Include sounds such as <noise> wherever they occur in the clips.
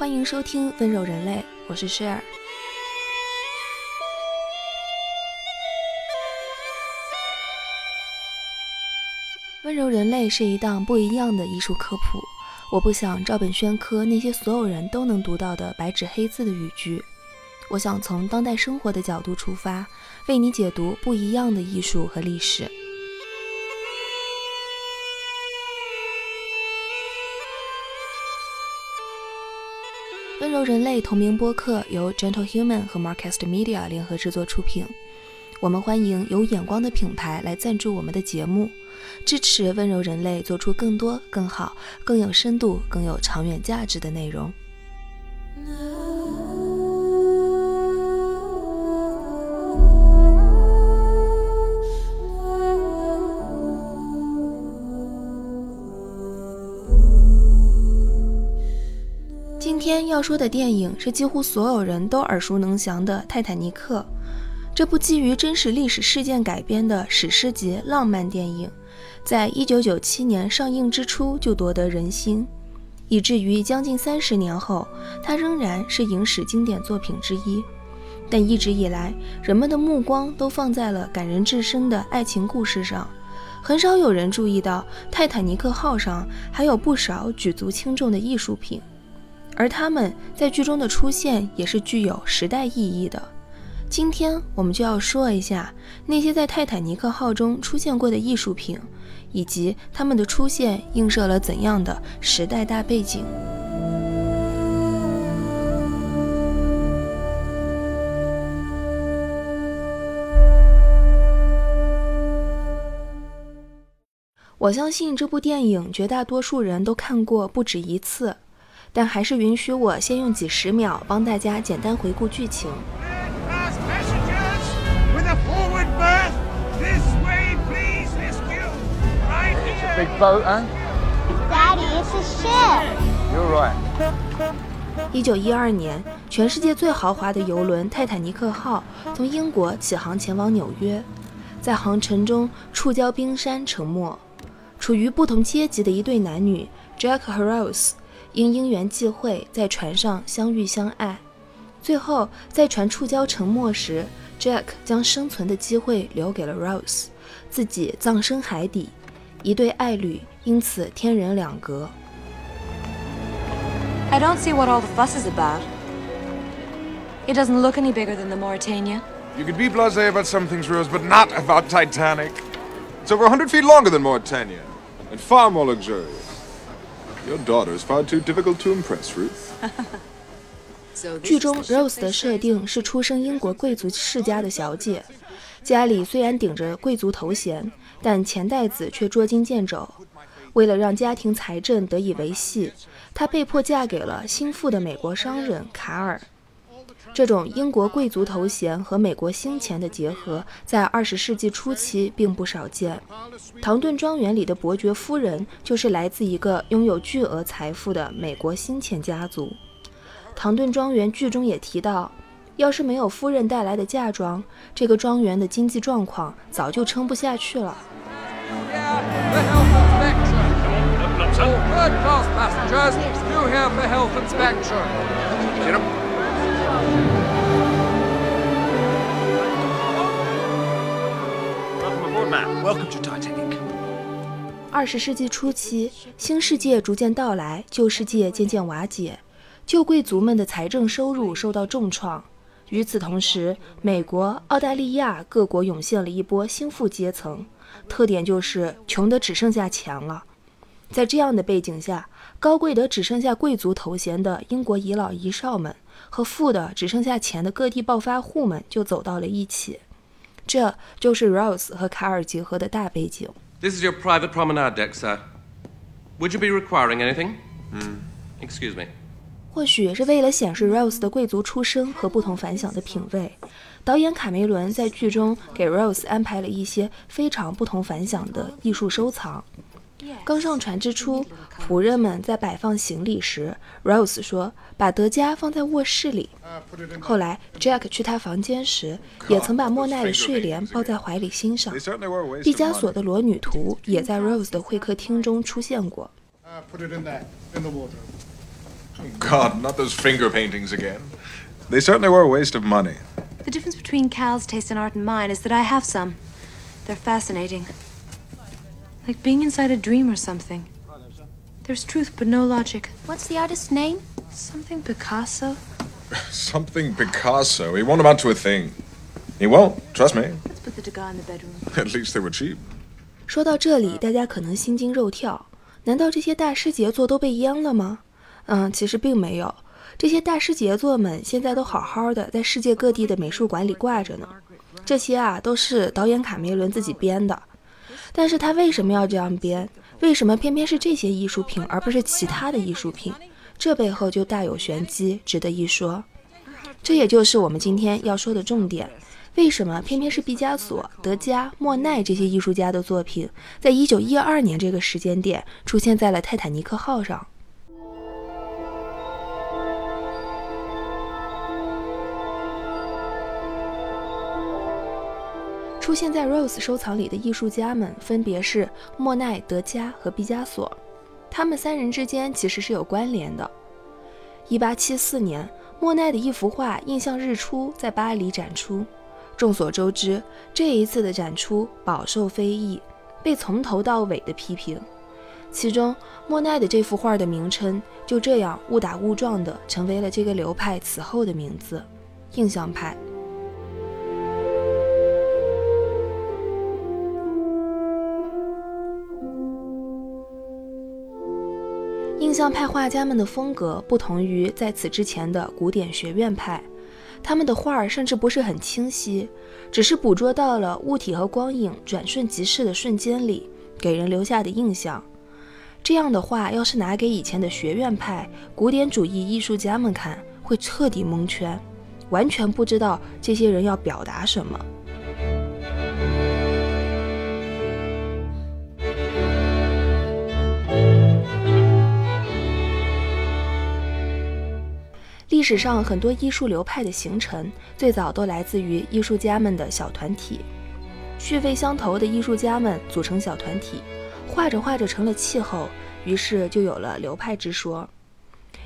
欢迎收听《温柔人类》，我是 Share。温柔人类是一档不一样的艺术科普。我不想照本宣科那些所有人都能读到的白纸黑字的语句。我想从当代生活的角度出发，为你解读不一样的艺术和历史。温柔人类同名播客由 Gentle Human 和 Marcast Media 联合制作出品。我们欢迎有眼光的品牌来赞助我们的节目，支持温柔人类做出更多、更好、更有深度、更有长远价值的内容。要说的电影是几乎所有人都耳熟能详的《泰坦尼克》。这部基于真实历史事件改编的史诗级浪漫电影，在一九九七年上映之初就夺得人心，以至于将近三十年后，它仍然是影史经典作品之一。但一直以来，人们的目光都放在了感人至深的爱情故事上，很少有人注意到泰坦尼克号上还有不少举足轻重的艺术品，而他们在剧中的出现也是具有时代意义的。今天我们就要说一下那些在泰坦尼克号中出现过的艺术品，以及他们的出现映射了怎样的时代大背景。我相信这部电影绝大多数人都看过不止一次，但还是允许我先用几十秒帮大家简单回顾剧情。Big boat, huh? Daddy, it's a ship. You're right. 一九一二年，全世界最豪华的游轮泰坦尼克号从英国起航前往纽约，在航程中触礁冰山沉没。处于不同阶级的一对男女 Jack 和 Rose 因因缘际会在船上相遇相爱，最后在船触礁沉没时，Jack 将生存的机会留给了 Rose，自己葬身海底。一对爱侣因此天人两隔。I don't see what all the fuss is about. It doesn't look any bigger than the Mauritania. You could be blasé about some things, Rose, but not about Titanic. It's over a hundred feet longer than Mauritania, and far more luxurious. Your daughter is far too difficult to impress, Ruth. <laughs> 剧中 Rose 的设定是出生英国贵族世家的小姐，家里虽然顶着贵族头衔。但钱袋子却捉襟见肘。为了让家庭财政得以维系，她被迫嫁给了心腹的美国商人卡尔。这种英国贵族头衔和美国新钱的结合，在二十世纪初期并不少见。唐顿庄园里的伯爵夫人就是来自一个拥有巨额财富的美国新钱家族。唐顿庄园剧中也提到。要是没有夫人带来的嫁妆，这个庄园的经济状况早就撑不下去了。二十世纪初期，新世界逐渐到来，旧世界渐渐瓦解，旧贵族们的财政收入受到重创。与此同时，美国、澳大利亚各国涌现了一波新富阶层，特点就是穷得只剩下钱了。在这样的背景下，高贵的只剩下贵族头衔的英国遗老遗少们和富的只剩下钱的各地暴发户们就走到了一起。这就是 Rose 和卡尔结合的大背景。This is your private promenade deck, sir. Would you be requiring anything? Excuse me. 或许是为了显示 Rose 的贵族出身和不同凡响的品味，导演卡梅伦在剧中给 Rose 安排了一些非常不同凡响的艺术收藏。刚上船之初，仆人们在摆放行李时，Rose 说：“把德加放在卧室里。”后来 Jack 去他房间时，也曾把莫奈的睡莲抱在怀里欣赏。毕加索的《裸女图》也在 Rose 的会客厅中出现过。God, not those finger paintings again. They certainly were a waste of money. The difference between Cal's taste in art and mine is that I have some. They're fascinating. Like being inside a dream or something. There's truth but no logic. What's the artist's name? Something Picasso? Something Picasso. He won't amount to a thing. He won't, trust me. Let's put the Degas in the bedroom. At least they were cheap. 说到这里，大家可能心惊肉跳，难道这些大师杰作都被淹了吗？嗯，其实并没有，这些大师杰作们现在都好好的在世界各地的美术馆里挂着呢。这些啊都是导演卡梅伦自己编的，但是他为什么要这样编？为什么偏偏是这些艺术品，而不是其他的艺术品？这背后就大有玄机，值得一说。这也就是我们今天要说的重点。为什么偏偏是毕加索、德加、莫奈这些艺术家的作品，在一九一二年这个时间点出现在了泰坦尼克号上？出现在 Rose 收藏里的艺术家们分别是莫奈、德加和毕加索，他们三人之间其实是有关联的。一八七四年，莫奈的一幅画《印象日出》在巴黎展出。众所周知，这一次的展出饱受非议，被从头到尾的批评。其中，莫奈的这幅画的名称就这样误打误撞地成为了这个流派此后的名字——印象派。象派画家们的风格不同于在此之前的古典学院派，他们的画儿甚至不是很清晰，只是捕捉到了物体和光影转瞬即逝的瞬间里给人留下的印象。这样的画要是拿给以前的学院派古典主义艺术家们看，会彻底蒙圈，完全不知道这些人要表达什么。历史上很多艺术流派的形成，最早都来自于艺术家们的小团体。趣味相投的艺术家们组成小团体，画着画着成了气候，于是就有了流派之说。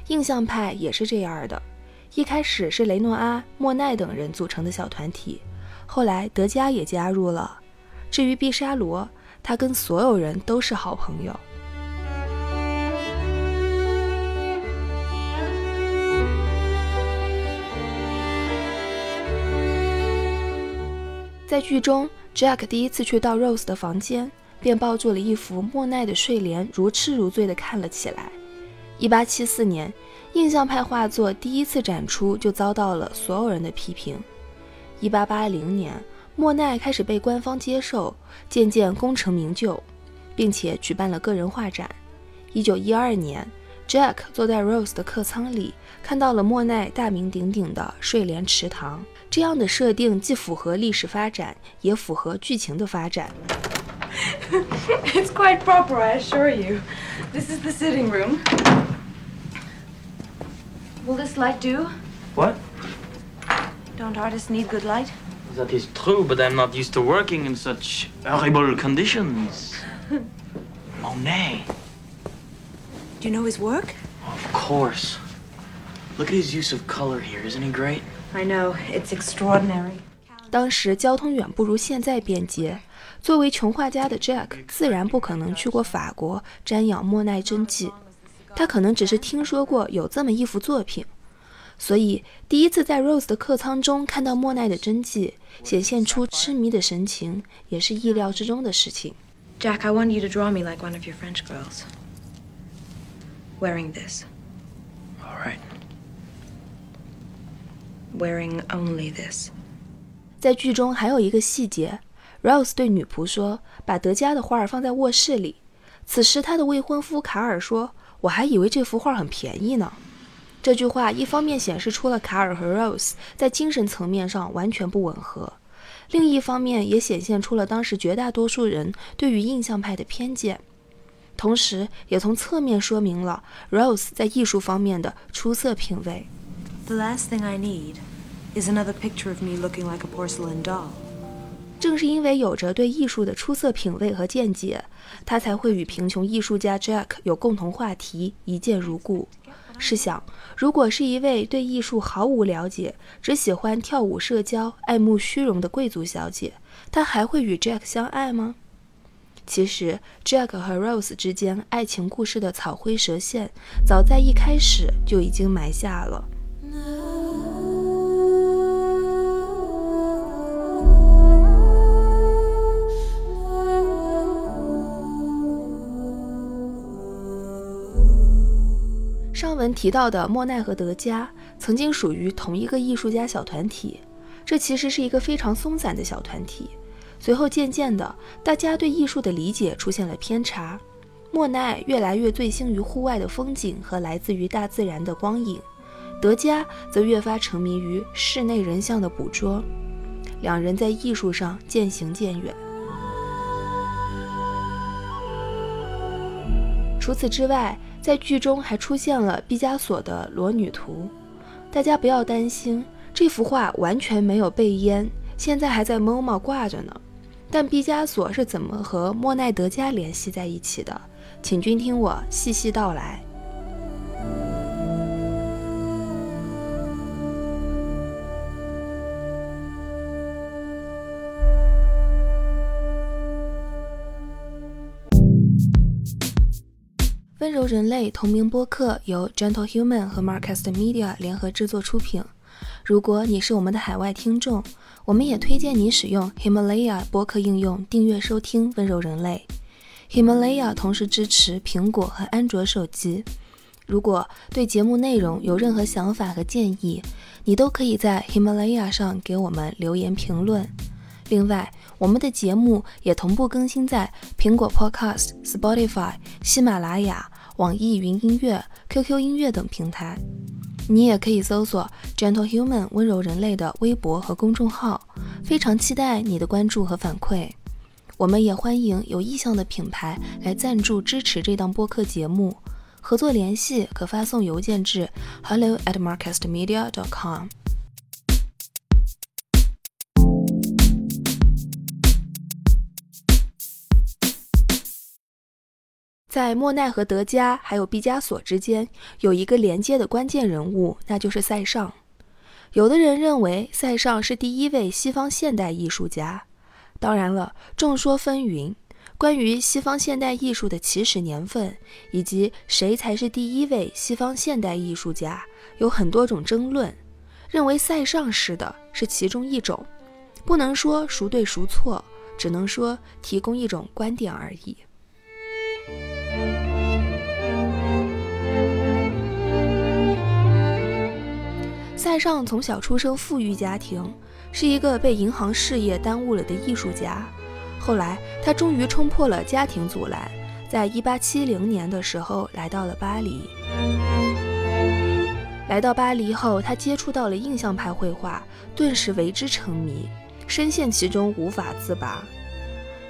印象派也是这样的，一开始是雷诺阿、莫奈等人组成的小团体，后来德加也加入了。至于毕沙罗，他跟所有人都是好朋友。在剧中，Jack 第一次去到 Rose 的房间，便抱住了一幅莫奈的睡莲，如痴如醉地看了起来。1874年，印象派画作第一次展出就遭到了所有人的批评。1880年，莫奈开始被官方接受，渐渐功成名就，并且举办了个人画展。1912年，Jack 坐在 Rose 的客舱里，看到了莫奈大名鼎鼎的睡莲池塘。这样的设定既符合历史发展，也符合剧情的发展。 it's <laughs> quite proper, I assure you. This is the sitting room. Will this light do? What? Don't artists need good light? That is true, but I'm not used to working in such horrible conditions. <laughs> Monet. Do you know his work? Of course. Look at his use of color here, isn't he great? I know, it's extraordinary. 当时交通远不如现在便捷，作为穷画家的 Jack 自然不可能去过法国瞻仰莫奈真迹，他可能只是听说过有这么一幅作品，所以第一次在 Rose 的客舱中看到莫奈的真迹，显现出痴迷的神情，也是意料之中的事情。Jack, I want you to draw me like one of your French girls. Wearing this. All right. Wearing only this. 在剧中还有一个细节，Rose 对女仆说：“把德加的画儿放在卧室里。”此时，她的未婚夫卡尔说：“我还以为这幅画很便宜呢。”这句话一方面显示出了卡尔和 Rose 在精神层面上完全不吻合，另一方面也显现出了当时绝大多数人对于印象派的偏见，同时也从侧面说明了 Rose 在艺术方面的出色品味。The last thing I need is another picture of me looking like a porcelain doll. 正是因为有着对艺术的出色品味和见解，他才会与贫穷艺术家 Jack 有共同话题，一见如故。试想，如果是一位对艺术毫无了解、只喜欢跳舞、社交、爱慕虚荣的贵族小姐，她还会与 Jack 相爱吗？其实，Jack 和 Rose 之间爱情故事的草灰蛇线，早在一开始就已经埋下了。文提到的莫奈和德加曾经属于同一个艺术家小团体，这其实是一个非常松散的小团体。随后渐渐的，大家对艺术的理解出现了偏差。莫奈越来越醉心于户外的风景和来自于大自然的光影，德加则越发沉迷于室内人像的捕捉。两人在艺术上渐行渐远。除此之外，在剧中还出现了毕加索的《裸女图》，大家不要担心，这幅画完全没有被淹，现在还在 MoMA 挂着呢。但毕加索是怎么和莫奈德加联系在一起的？请君听我细细道来。温柔人类同名播客由 Gentle Human 和 Marcast Media 联合制作出品。如果你是我们的海外听众，我们也推荐你使用 Himalaya 播客应用订阅收听温柔人类。Himalaya 同时支持苹果和安卓手机。如果对节目内容有任何想法和建议，你都可以在 Himalaya 上给我们留言评论。另外，我们的节目也同步更新在苹果 Podcast、Spotify、喜马拉雅。网易云音乐、QQ 音乐等平台，你也可以搜索 “Gentle Human” 温柔人类的微博和公众号。非常期待你的关注和反馈。我们也欢迎有意向的品牌来赞助支持这档播客节目。合作联系可发送邮件至 hello at marketmedia.com。在莫奈和德加还有毕加索之间有一个连接的关键人物，那就是塞尚。有的人认为塞尚是第一位西方现代艺术家。当然了，众说纷纭。关于西方现代艺术的起始年份以及谁才是第一位西方现代艺术家，有很多种争论。认为塞尚是的是其中一种，不能说孰对孰错，只能说提供一种观点而已。塞尚从小出生富裕家庭，是一个被银行事业耽误了的艺术家。后来，他终于冲破了家庭阻拦，在1870年的时候来到了巴黎。来到巴黎后，他接触到了印象派绘画，顿时为之沉迷，深陷其中无法自拔。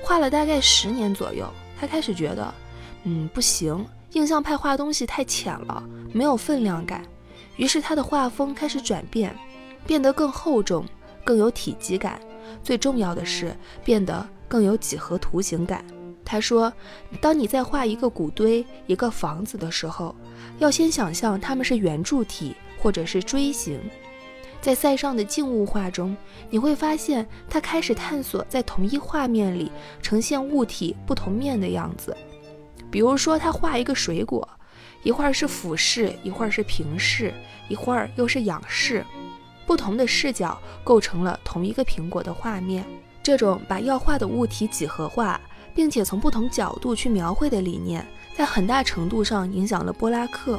画了大概十年左右，他开始觉得。嗯，不行，印象派画东西太浅了，没有分量感。于是他的画风开始转变，变得更厚重，更有体积感。最重要的是，变得更有几何图形感。他说：“当你在画一个谷堆、一个房子的时候，要先想象它们是圆柱体或者是锥形。”在塞尚的静物画中，你会发现他开始探索在同一画面里呈现物体不同面的样子。比如说，他画一个水果，一会儿是俯视，一会儿是平视，一会儿又是仰视，不同的视角构成了同一个苹果的画面。这种把要画的物体几何化，并且从不同角度去描绘的理念，在很大程度上影响了波拉克。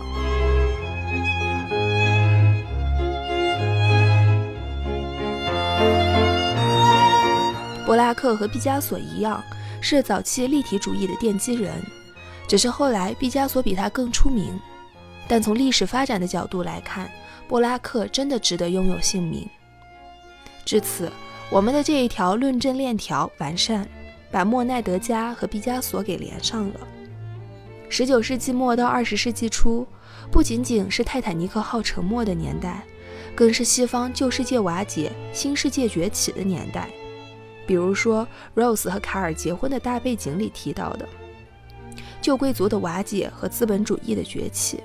波拉克和毕加索一样，是早期立体主义的奠基人。只是后来毕加索比他更出名，但从历史发展的角度来看，布拉克真的值得拥有姓名。至此，我们的这一条论证链条完善，把莫奈德加和毕加索给连上了。十九世纪末到二十世纪初，不仅仅是泰坦尼克号沉没的年代，更是西方旧世界瓦解、新世界崛起的年代。比如说，Rose 和卡尔结婚的大背景里提到的。旧贵族的瓦解和资本主义的崛起，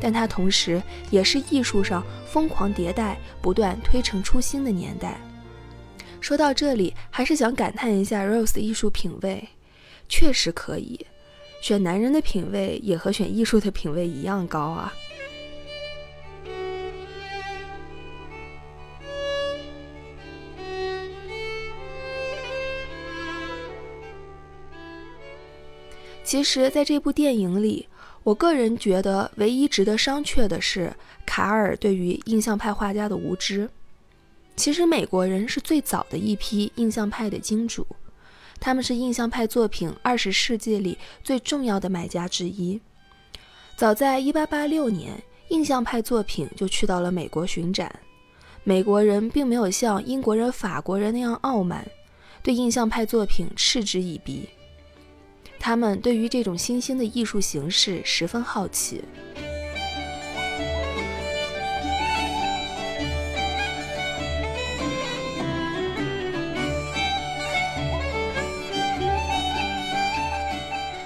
但它同时也是艺术上疯狂迭代、不断推陈出新的年代。说到这里，还是想感叹一下 Rose 的艺术品味，确实可以。选男人的品味也和选艺术的品味一样高啊。其实，在这部电影里，我个人觉得唯一值得商榷的是卡尔对于印象派画家的无知。其实，美国人是最早的一批印象派的金主，他们是印象派作品二十世纪里最重要的买家之一。早在一八八六年，印象派作品就去到了美国巡展。美国人并没有像英国人、法国人那样傲慢，对印象派作品嗤之以鼻。他们对于这种新兴的艺术形式十分好奇。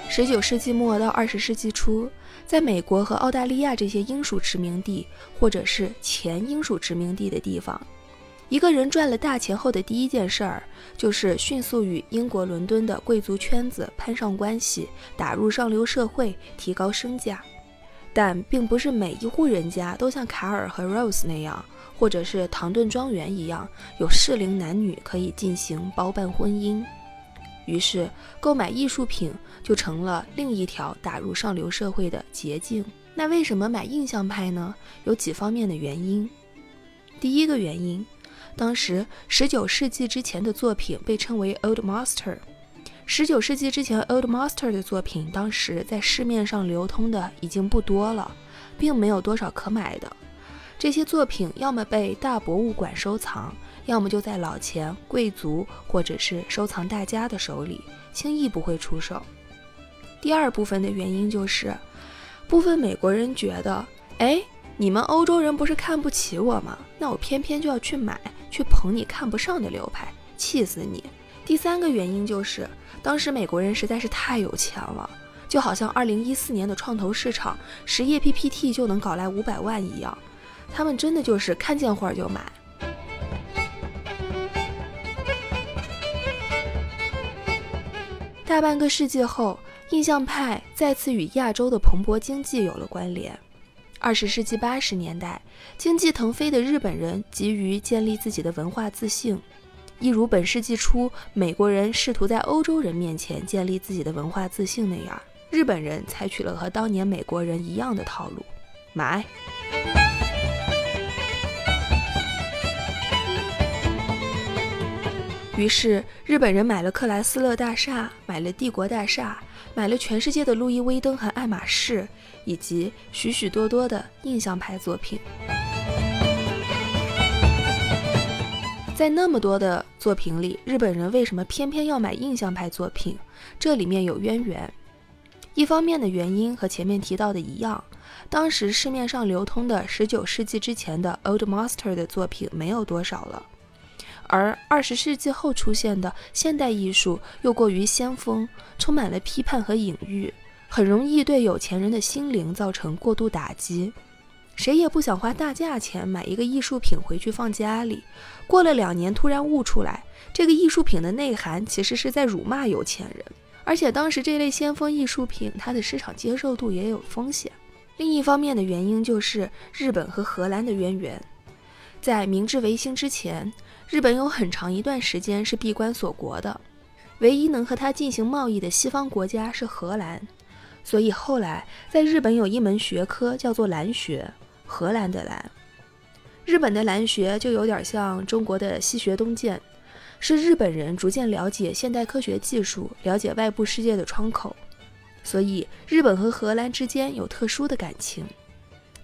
十九世纪末到二十世纪初，在美国和澳大利亚这些英属殖民地，或者是前英属殖民地的地方。一个人赚了大钱后的第一件事儿，就是迅速与英国伦敦的贵族圈子攀上关系，打入上流社会，提高身价。但并不是每一户人家都像卡尔和 Rose 那样，或者是唐顿庄园一样，有适龄男女可以进行包办婚姻。于是，购买艺术品就成了另一条打入上流社会的捷径。那为什么买印象派呢？有几方面的原因。第一个原因。当时，十九世纪之前的作品被称为 Old Master。十九世纪之前，Old Master 的作品当时在市面上流通的已经不多了，并没有多少可买的。这些作品要么被大博物馆收藏，要么就在老钱、贵族或者是收藏大家的手里，轻易不会出手。第二部分的原因就是，部分美国人觉得，哎，你们欧洲人不是看不起我吗？那我偏偏就要去买。去捧你看不上的流派，气死你！第三个原因就是，当时美国人实在是太有钱了，就好像二零一四年的创投市场，十页 PPT 就能搞来五百万一样，他们真的就是看见货就买。大半个世纪后，印象派再次与亚洲的蓬勃经济有了关联。二十世纪八十年代，经济腾飞的日本人急于建立自己的文化自信，一如本世纪初美国人试图在欧洲人面前建立自己的文化自信那样，日本人采取了和当年美国人一样的套路，买。于是，日本人买了克莱斯勒大厦，买了帝国大厦，买了全世界的路易威登和爱马仕。以及许许多多的印象派作品，在那么多的作品里，日本人为什么偏偏要买印象派作品？这里面有渊源。一方面的原因和前面提到的一样，当时市面上流通的19世纪之前的 Old Master 的作品没有多少了，而20世纪后出现的现代艺术又过于先锋，充满了批判和隐喻。很容易对有钱人的心灵造成过度打击，谁也不想花大价钱买一个艺术品回去放家里，过了两年突然悟出来，这个艺术品的内涵其实是在辱骂有钱人。而且当时这类先锋艺术品，它的市场接受度也有风险。另一方面的原因就是日本和荷兰的渊源，在明治维新之前，日本有很长一段时间是闭关锁国的，唯一能和它进行贸易的西方国家是荷兰。所以后来，在日本有一门学科叫做兰学，荷兰的兰。日本的兰学就有点像中国的西学东渐，是日本人逐渐了解现代科学技术、了解外部世界的窗口。所以，日本和荷兰之间有特殊的感情。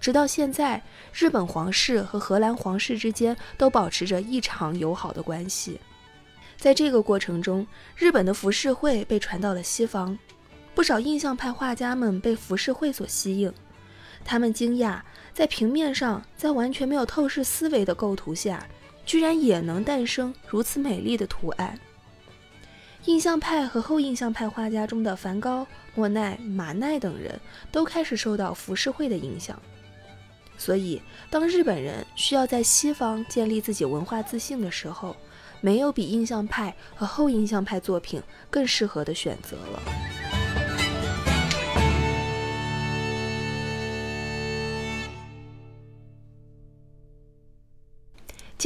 直到现在，日本皇室和荷兰皇室之间都保持着异常友好的关系。在这个过程中，日本的浮世绘被传到了西方。不少印象派画家们被浮世绘所吸引，他们惊讶，在平面上，在完全没有透视思维的构图下，居然也能诞生如此美丽的图案。印象派和后印象派画家中的梵高、莫奈、马奈等人都开始受到浮世绘的影响。所以，当日本人需要在西方建立自己文化自信的时候，没有比印象派和后印象派作品更适合的选择了。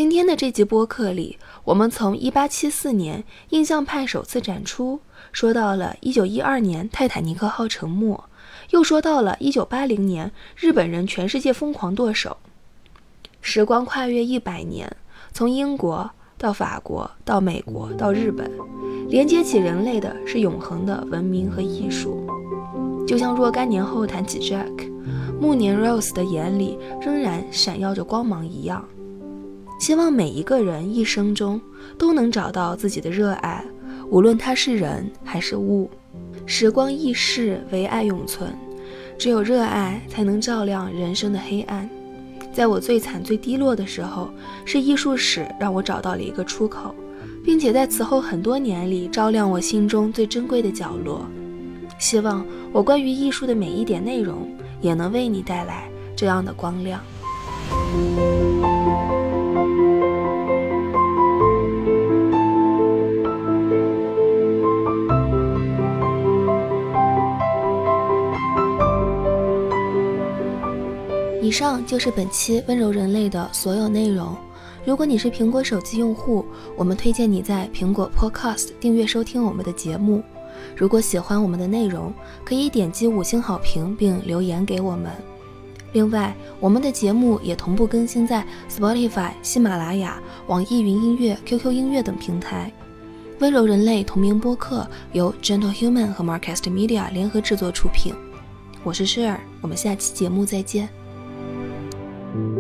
今天的这集播客里，我们从1874年印象派首次展出，说到了1912年泰坦尼克号沉没，又说到了1980年日本人全世界疯狂剁手。时光跨越一百年，从英国到法国，到美国，到日本，连接起人类的是永恒的文明和艺术。就像若干年后谈起 Jack，暮年 Rose 的眼里仍然闪耀着光芒一样。希望每一个人一生中都能找到自己的热爱，无论他是人还是物。时光易逝，唯爱永存。只有热爱才能照亮人生的黑暗。在我最惨最低落的时候，是艺术史让我找到了一个出口，并且在此后很多年里照亮我心中最珍贵的角落。希望我关于艺术的每一点内容，也能为你带来这样的光亮。以上就是本期温柔人类的所有内容。如果你是苹果手机用户，我们推荐你在苹果 Podcast 订阅收听我们的节目。如果喜欢我们的内容，可以点击五星好评并留言给我们。另外，我们的节目也同步更新在 Spotify、喜马拉雅、网易云音乐、QQ 音乐等平台。温柔人类同名播客由 Gentle Human 和 Marcast Media 联合制作出品。我是诗尔，我们下期节目再见。Can I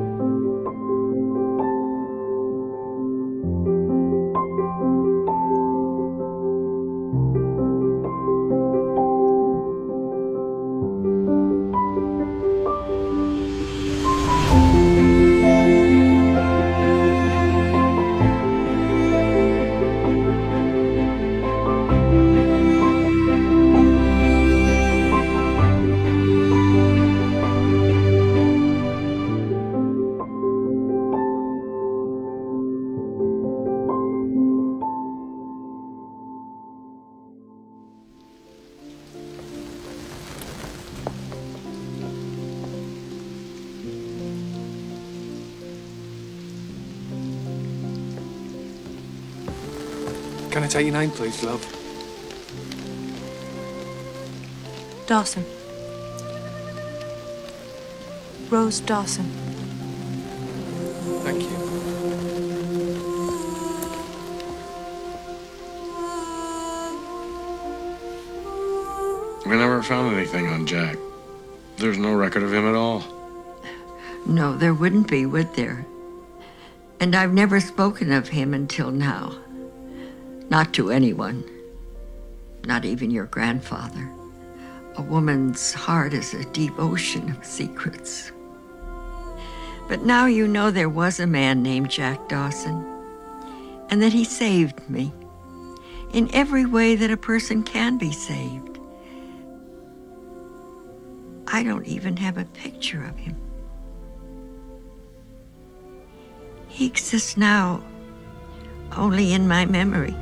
take your name, please, love? Dawson. Rose Dawson. Thank you. We never found anything on Jack. There's no record of him at all. No, there wouldn't be, would there? And I've never spoken of him until now. Not to anyone. Not even your grandfather. A woman's heart is a deep ocean of secrets. But now you know there was a man named Jack Dawson, and that he saved me in every way that a person can be saved. I don't even have a picture of him. He exists now only in my memory.